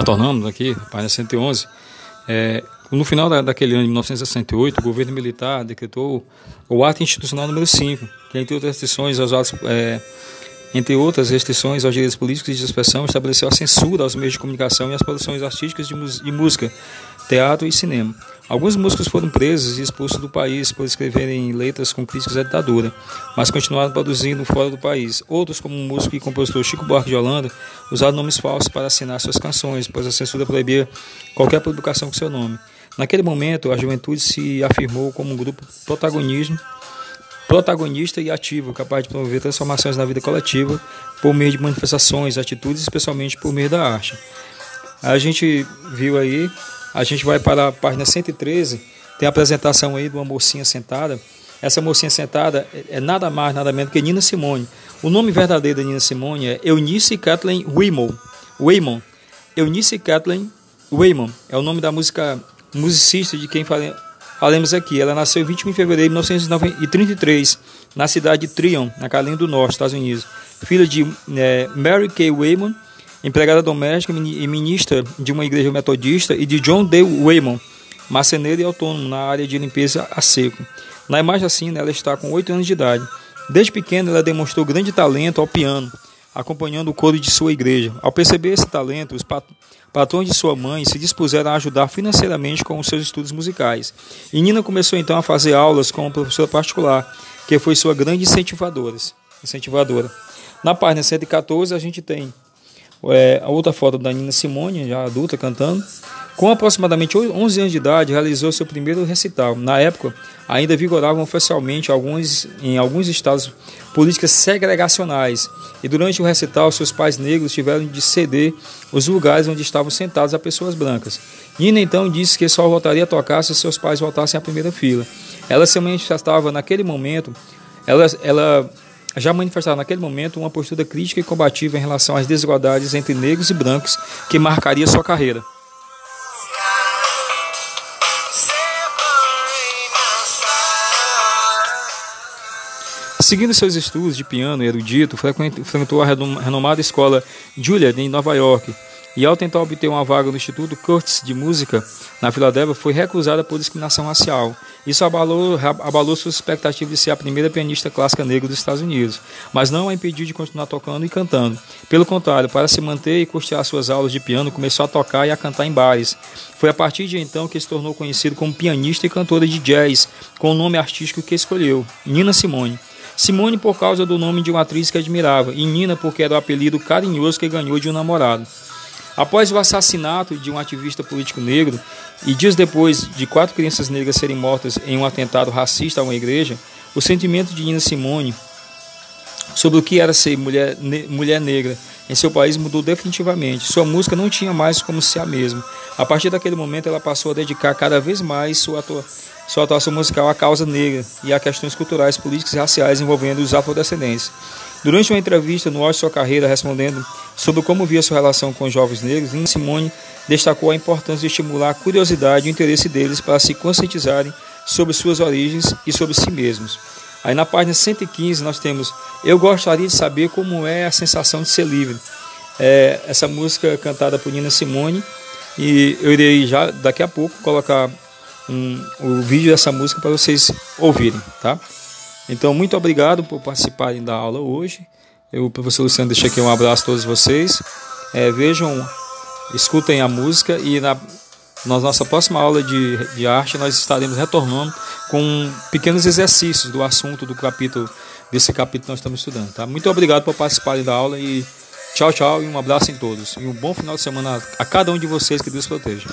retornamos aqui, página 111, é, no final da, daquele ano de 1968, o governo militar decretou o ato institucional número 5, que entre outras restrições aos atos, é, entre outras restrições aos direitos políticos e de expressão, estabeleceu a censura aos meios de comunicação e às produções artísticas de, de música, teatro e cinema. Alguns músicos foram presos e expulsos do país por escreverem letras com críticas à ditadura, mas continuaram produzindo fora do país. Outros, como o músico e compositor Chico Buarque de Holanda, usaram nomes falsos para assinar suas canções, pois a censura proibia qualquer publicação com seu nome. Naquele momento, a juventude se afirmou como um grupo protagonismo, protagonista e ativo, capaz de promover transformações na vida coletiva por meio de manifestações, atitudes, especialmente por meio da arte. A gente viu aí a gente vai para a página 113, tem a apresentação aí de uma mocinha sentada. Essa mocinha sentada é, é nada mais, nada menos que Nina Simone. O nome verdadeiro da Nina Simone é Eunice Kathleen Waymon. Waymon. Eunice Kathleen Waymon é o nome da música musicista de quem fale, falamos aqui. Ela nasceu em 21 de fevereiro de 1933, na cidade de Tryon, na Carolina do Norte, Estados Unidos. Filha de é, Mary Kay Waymon empregada doméstica e ministra de uma igreja metodista, e de John D. Wayman, marceneiro e autônomo na área de limpeza a seco. Na imagem assim, ela está com 8 anos de idade. Desde pequena, ela demonstrou grande talento ao piano, acompanhando o coro de sua igreja. Ao perceber esse talento, os patrões de sua mãe se dispuseram a ajudar financeiramente com os seus estudos musicais. E Nina começou então a fazer aulas com uma professora particular, que foi sua grande incentivadora. incentivadora. Na página 114, a gente tem é, a outra foto da Nina Simone, já adulta, cantando. Com aproximadamente 11 anos de idade, realizou seu primeiro recital. Na época, ainda vigoravam oficialmente alguns, em alguns estados políticas segregacionais. E durante o recital, seus pais negros tiveram de ceder os lugares onde estavam sentados a pessoas brancas. Nina então disse que só voltaria a tocar se seus pais voltassem à primeira fila. Ela se manifestava naquele momento, ela, ela já manifestava naquele momento uma postura crítica e combativa em relação às desigualdades entre negros e brancos que marcaria sua carreira. Seguindo seus estudos de piano erudito, frequentou a renomada escola Juilliard em Nova York, e ao tentar obter uma vaga no Instituto Curtis de Música na Filadélfia, foi recusada por discriminação racial. Isso abalou, abalou suas expectativas de ser a primeira pianista clássica negra dos Estados Unidos, mas não a impediu de continuar tocando e cantando. Pelo contrário, para se manter e custear suas aulas de piano, começou a tocar e a cantar em bares. Foi a partir de então que se tornou conhecido como pianista e cantora de jazz, com o nome artístico que escolheu, Nina Simone. Simone por causa do nome de uma atriz que admirava, e Nina porque era o apelido carinhoso que ganhou de um namorado. Após o assassinato de um ativista político negro e dias depois de quatro crianças negras serem mortas em um atentado racista a uma igreja, o sentimento de Nina Simone sobre o que era ser mulher, ne mulher negra em seu país mudou definitivamente. Sua música não tinha mais como ser a mesma. A partir daquele momento, ela passou a dedicar cada vez mais sua, atua sua atuação musical à causa negra e a questões culturais, políticas e raciais envolvendo os afrodescendentes. Durante uma entrevista no auge de sua carreira, respondendo sobre como via sua relação com os jovens negros, Nina Simone destacou a importância de estimular a curiosidade e o interesse deles para se conscientizarem sobre suas origens e sobre si mesmos. Aí na página 115 nós temos Eu gostaria de saber como é a sensação de ser livre. É, essa música cantada por Nina Simone e eu irei já daqui a pouco colocar um, o vídeo dessa música para vocês ouvirem, tá? Então, muito obrigado por participarem da aula hoje. Eu, professor Luciano, deixa aqui um abraço a todos vocês. É, vejam, escutem a música e na, na nossa próxima aula de, de arte nós estaremos retornando com pequenos exercícios do assunto do capítulo, desse capítulo que nós estamos estudando. Tá? Muito obrigado por participarem da aula e tchau, tchau e um abraço em todos. E um bom final de semana a cada um de vocês, que Deus proteja.